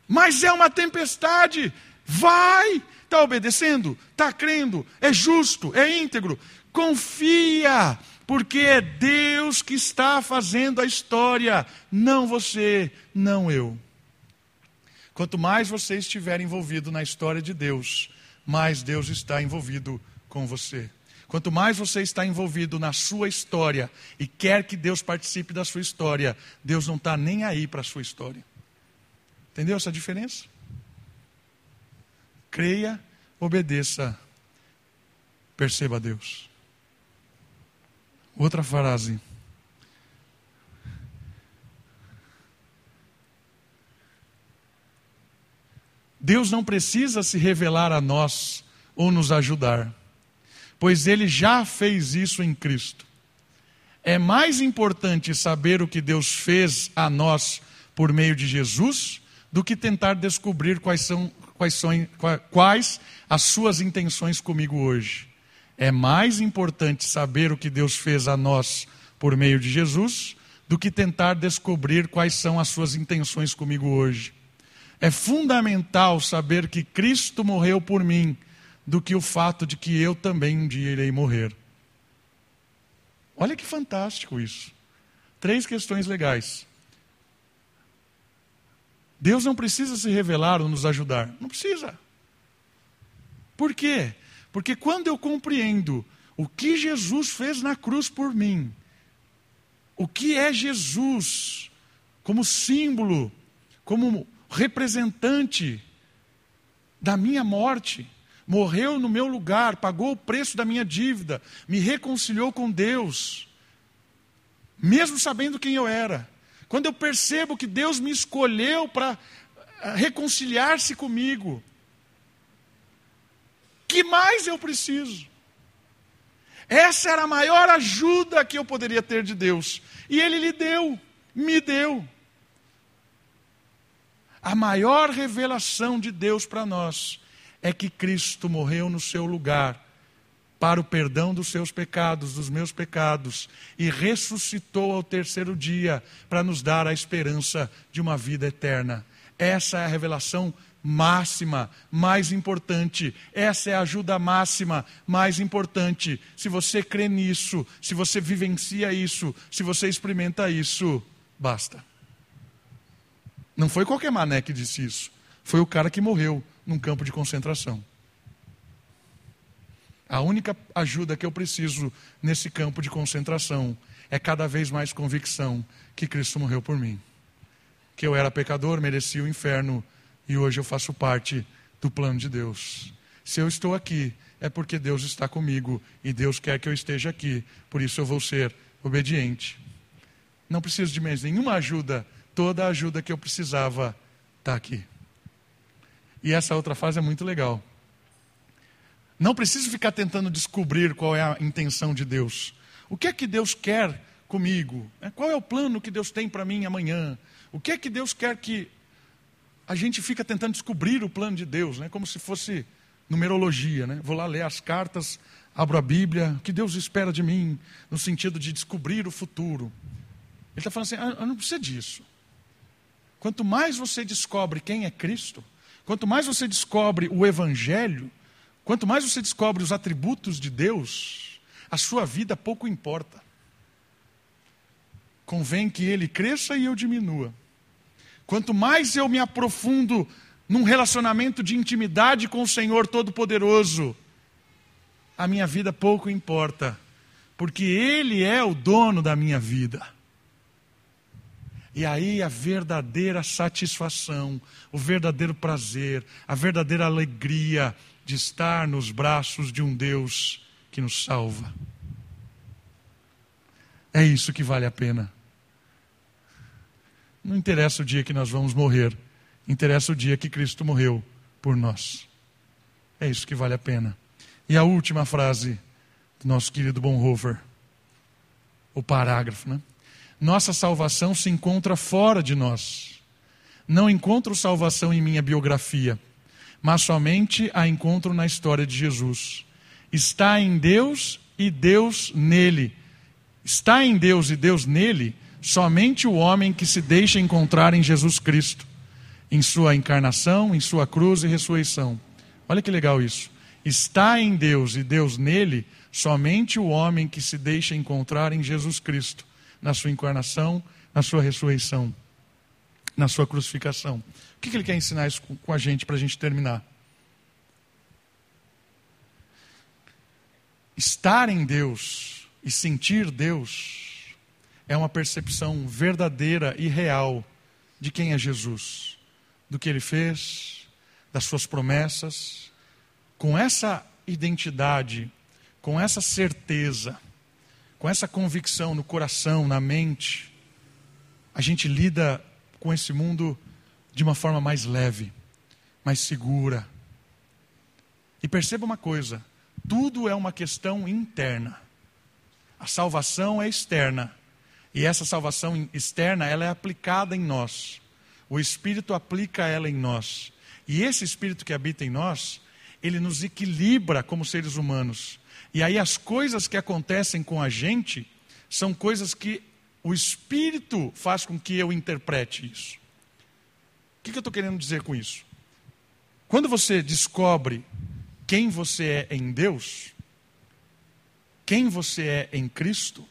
Mas é uma tempestade. Vai. Está obedecendo? Está crendo? É justo? É íntegro? Confia, porque é Deus que está fazendo a história, não você, não eu. Quanto mais você estiver envolvido na história de Deus, mais Deus está envolvido com você. Quanto mais você está envolvido na sua história e quer que Deus participe da sua história, Deus não está nem aí para a sua história. Entendeu essa diferença? Creia, obedeça, perceba Deus. Outra frase. Deus não precisa se revelar a nós ou nos ajudar pois ele já fez isso em Cristo. É mais importante saber o que Deus fez a nós por meio de Jesus do que tentar descobrir quais são, quais são quais as suas intenções comigo hoje. É mais importante saber o que Deus fez a nós por meio de Jesus do que tentar descobrir quais são as suas intenções comigo hoje. É fundamental saber que Cristo morreu por mim do que o fato de que eu também um dia irei morrer. Olha que fantástico isso. Três questões legais. Deus não precisa se revelar ou nos ajudar. Não precisa. Por quê? Porque quando eu compreendo o que Jesus fez na cruz por mim, o que é Jesus como símbolo, como representante da minha morte, morreu no meu lugar, pagou o preço da minha dívida, me reconciliou com Deus, mesmo sabendo quem eu era. Quando eu percebo que Deus me escolheu para eh, reconciliar-se comigo, que mais eu preciso? Essa era a maior ajuda que eu poderia ter de Deus, e Ele lhe deu, me deu. A maior revelação de Deus para nós é que Cristo morreu no seu lugar para o perdão dos seus pecados, dos meus pecados, e ressuscitou ao terceiro dia para nos dar a esperança de uma vida eterna. Essa é a revelação máxima, mais importante. Essa é a ajuda máxima, mais importante. Se você crê nisso, se você vivencia isso, se você experimenta isso, basta. Não foi qualquer mané que disse isso. Foi o cara que morreu num campo de concentração. A única ajuda que eu preciso nesse campo de concentração é cada vez mais convicção que Cristo morreu por mim. Que eu era pecador, merecia o inferno e hoje eu faço parte do plano de Deus. Se eu estou aqui, é porque Deus está comigo e Deus quer que eu esteja aqui, por isso eu vou ser obediente. Não preciso de mais nenhuma ajuda, toda a ajuda que eu precisava está aqui. E essa outra fase é muito legal. Não preciso ficar tentando descobrir qual é a intenção de Deus. O que é que Deus quer comigo? Né? Qual é o plano que Deus tem para mim amanhã? O que é que Deus quer que a gente fica tentando descobrir o plano de Deus, né? Como se fosse numerologia, né? Vou lá ler as cartas, abro a Bíblia, o que Deus espera de mim, no sentido de descobrir o futuro. Ele está falando assim: ah, eu não precisa disso. Quanto mais você descobre quem é Cristo, quanto mais você descobre o Evangelho, quanto mais você descobre os atributos de Deus, a sua vida pouco importa. Convém que ele cresça e eu diminua. Quanto mais eu me aprofundo num relacionamento de intimidade com o Senhor Todo-Poderoso, a minha vida pouco importa, porque Ele é o dono da minha vida. E aí a verdadeira satisfação, o verdadeiro prazer, a verdadeira alegria de estar nos braços de um Deus que nos salva. É isso que vale a pena. Não interessa o dia que nós vamos morrer, interessa o dia que Cristo morreu por nós. É isso que vale a pena. E a última frase do nosso querido Bonhoeffer, o parágrafo, né? Nossa salvação se encontra fora de nós. Não encontro salvação em minha biografia, mas somente a encontro na história de Jesus. Está em Deus e Deus nele. Está em Deus e Deus nele somente o homem que se deixa encontrar em Jesus Cristo, em sua encarnação, em sua cruz e ressurreição. Olha que legal isso. Está em Deus e Deus nele somente o homem que se deixa encontrar em Jesus Cristo na sua encarnação, na sua ressurreição, na sua crucificação. O que, ele quer ensinar isso com a gente para a gente terminar? Estar em Deus e sentir Deus é uma percepção verdadeira e real de quem é Jesus, do que ele fez, das suas promessas. Com essa identidade, com essa certeza, com essa convicção no coração, na mente, a gente lida com esse mundo de uma forma mais leve, mais segura. E perceba uma coisa: tudo é uma questão interna. A salvação é externa. E essa salvação externa, ela é aplicada em nós. O Espírito aplica ela em nós. E esse Espírito que habita em nós, ele nos equilibra como seres humanos. E aí as coisas que acontecem com a gente são coisas que o Espírito faz com que eu interprete isso. O que, eu estou querendo dizer com isso? Quando você descobre quem você é em Deus, quem você é em Cristo,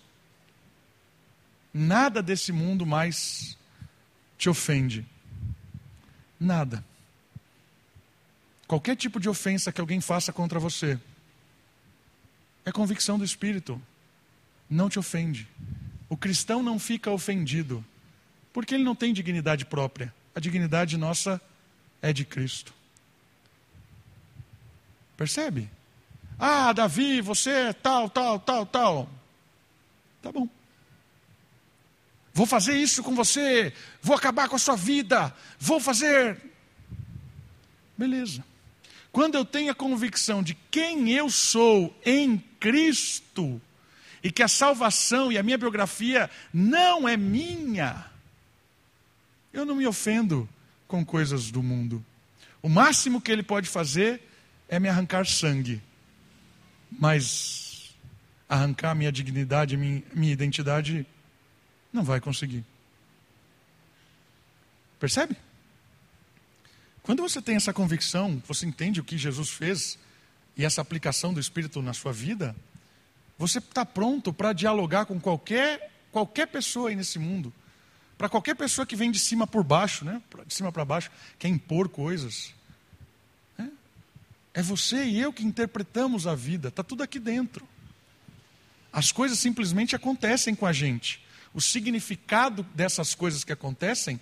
nada desse mundo mais te ofende. Nada. Qualquer tipo de ofensa que alguém faça contra você, é convicção do Espírito. Não te ofende. O cristão não fica ofendido, porque ele não tem dignidade própria. A dignidade nossa é de Cristo. Percebe? Ah, Davi, você é tal, tal, tal, tal. Tá bom. Vou fazer isso com você, vou acabar com a sua vida, vou fazer. Beleza. Quando eu tenho a convicção de quem eu sou em Cristo, e que a salvação e a minha biografia não é minha, eu não me ofendo com coisas do mundo. O máximo que ele pode fazer é me arrancar sangue, mas arrancar minha dignidade, minha, minha identidade, não vai conseguir. Percebe? Quando você tem essa convicção, você entende o que Jesus fez e essa aplicação do Espírito na sua vida, você está pronto para dialogar com qualquer, qualquer pessoa aí nesse mundo. Para qualquer pessoa que vem de cima por baixo, né? de cima para baixo, quer impor coisas. É, é você e eu que interpretamos a vida, está tudo aqui dentro. As coisas simplesmente acontecem com a gente. O significado dessas coisas que acontecem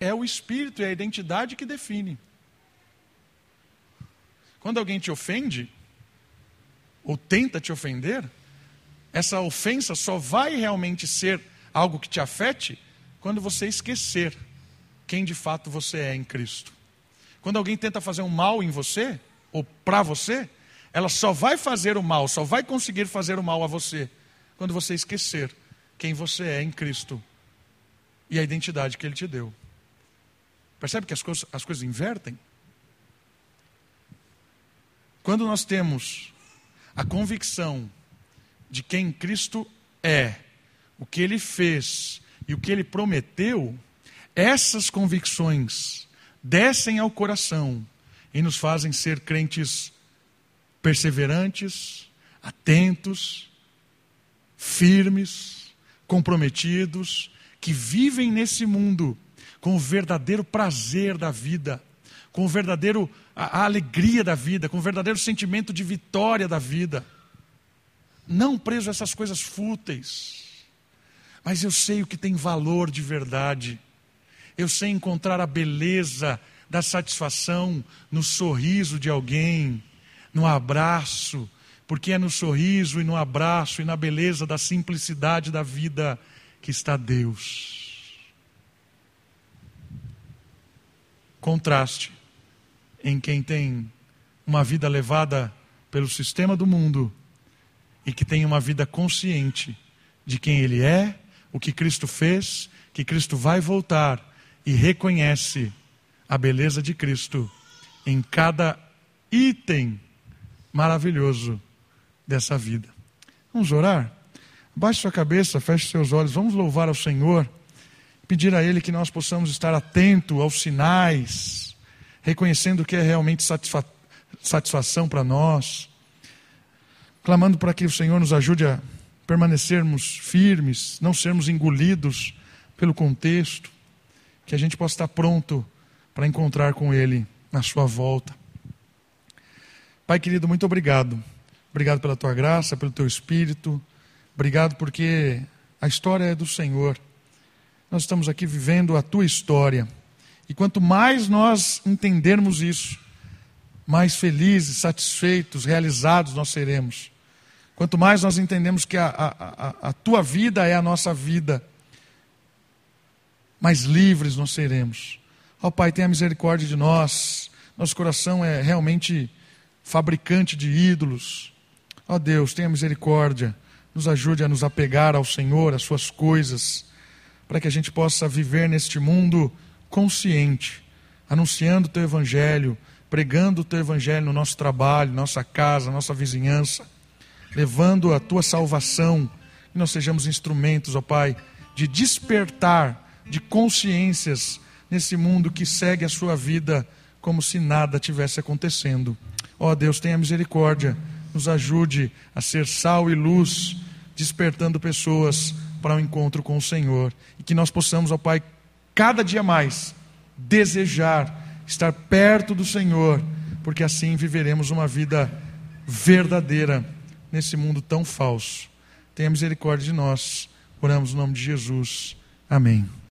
é o espírito, é a identidade que define. Quando alguém te ofende, ou tenta te ofender, essa ofensa só vai realmente ser algo que te afete quando você esquecer quem de fato você é em Cristo. Quando alguém tenta fazer um mal em você, ou para você, ela só vai fazer o mal, só vai conseguir fazer o mal a você, quando você esquecer quem você é em Cristo e a identidade que Ele te deu. Percebe que as coisas, as coisas invertem? Quando nós temos a convicção de quem Cristo é, o que Ele fez e o que Ele prometeu, essas convicções descem ao coração e nos fazem ser crentes perseverantes, atentos, firmes, comprometidos, que vivem nesse mundo com o verdadeiro prazer da vida, com o verdadeiro a, a alegria da vida, com o verdadeiro sentimento de vitória da vida. Não preso a essas coisas fúteis, mas eu sei o que tem valor de verdade. Eu sei encontrar a beleza da satisfação no sorriso de alguém, no abraço, porque é no sorriso e no abraço e na beleza da simplicidade da vida que está Deus. Contraste em quem tem uma vida levada pelo sistema do mundo e que tem uma vida consciente de quem ele é, o que Cristo fez, que Cristo vai voltar e reconhece a beleza de Cristo em cada item maravilhoso dessa vida. Vamos orar? Baixe sua cabeça, feche seus olhos, vamos louvar ao Senhor, pedir a Ele que nós possamos estar atento aos sinais, reconhecendo o que é realmente satisfa satisfação para nós, clamando para que o Senhor nos ajude a permanecermos firmes, não sermos engolidos pelo contexto, que a gente possa estar pronto para encontrar com Ele na Sua volta. Pai querido, muito obrigado. Obrigado pela tua graça, pelo teu espírito. Obrigado porque a história é do Senhor. Nós estamos aqui vivendo a tua história. E quanto mais nós entendermos isso, mais felizes, satisfeitos, realizados nós seremos. Quanto mais nós entendemos que a, a, a, tua vida é a nossa vida, mais livres nós seremos. Ó oh, Pai, tenha misericórdia de nós. Nosso coração é realmente fabricante de ídolos. Ó oh Deus, tenha misericórdia, nos ajude a nos apegar ao Senhor, às Suas coisas, para que a gente possa viver neste mundo consciente, anunciando o Teu Evangelho, pregando o Teu Evangelho no nosso trabalho, nossa casa, nossa vizinhança, levando a Tua salvação, que nós sejamos instrumentos, ó Pai, de despertar de consciências nesse mundo que segue a sua vida como se nada tivesse acontecendo. Ó Deus, tenha misericórdia, nos ajude a ser sal e luz, despertando pessoas para o um encontro com o Senhor. E que nós possamos, ó Pai, cada dia mais desejar estar perto do Senhor, porque assim viveremos uma vida verdadeira nesse mundo tão falso. Tenha misericórdia de nós. Oramos no nome de Jesus. Amém.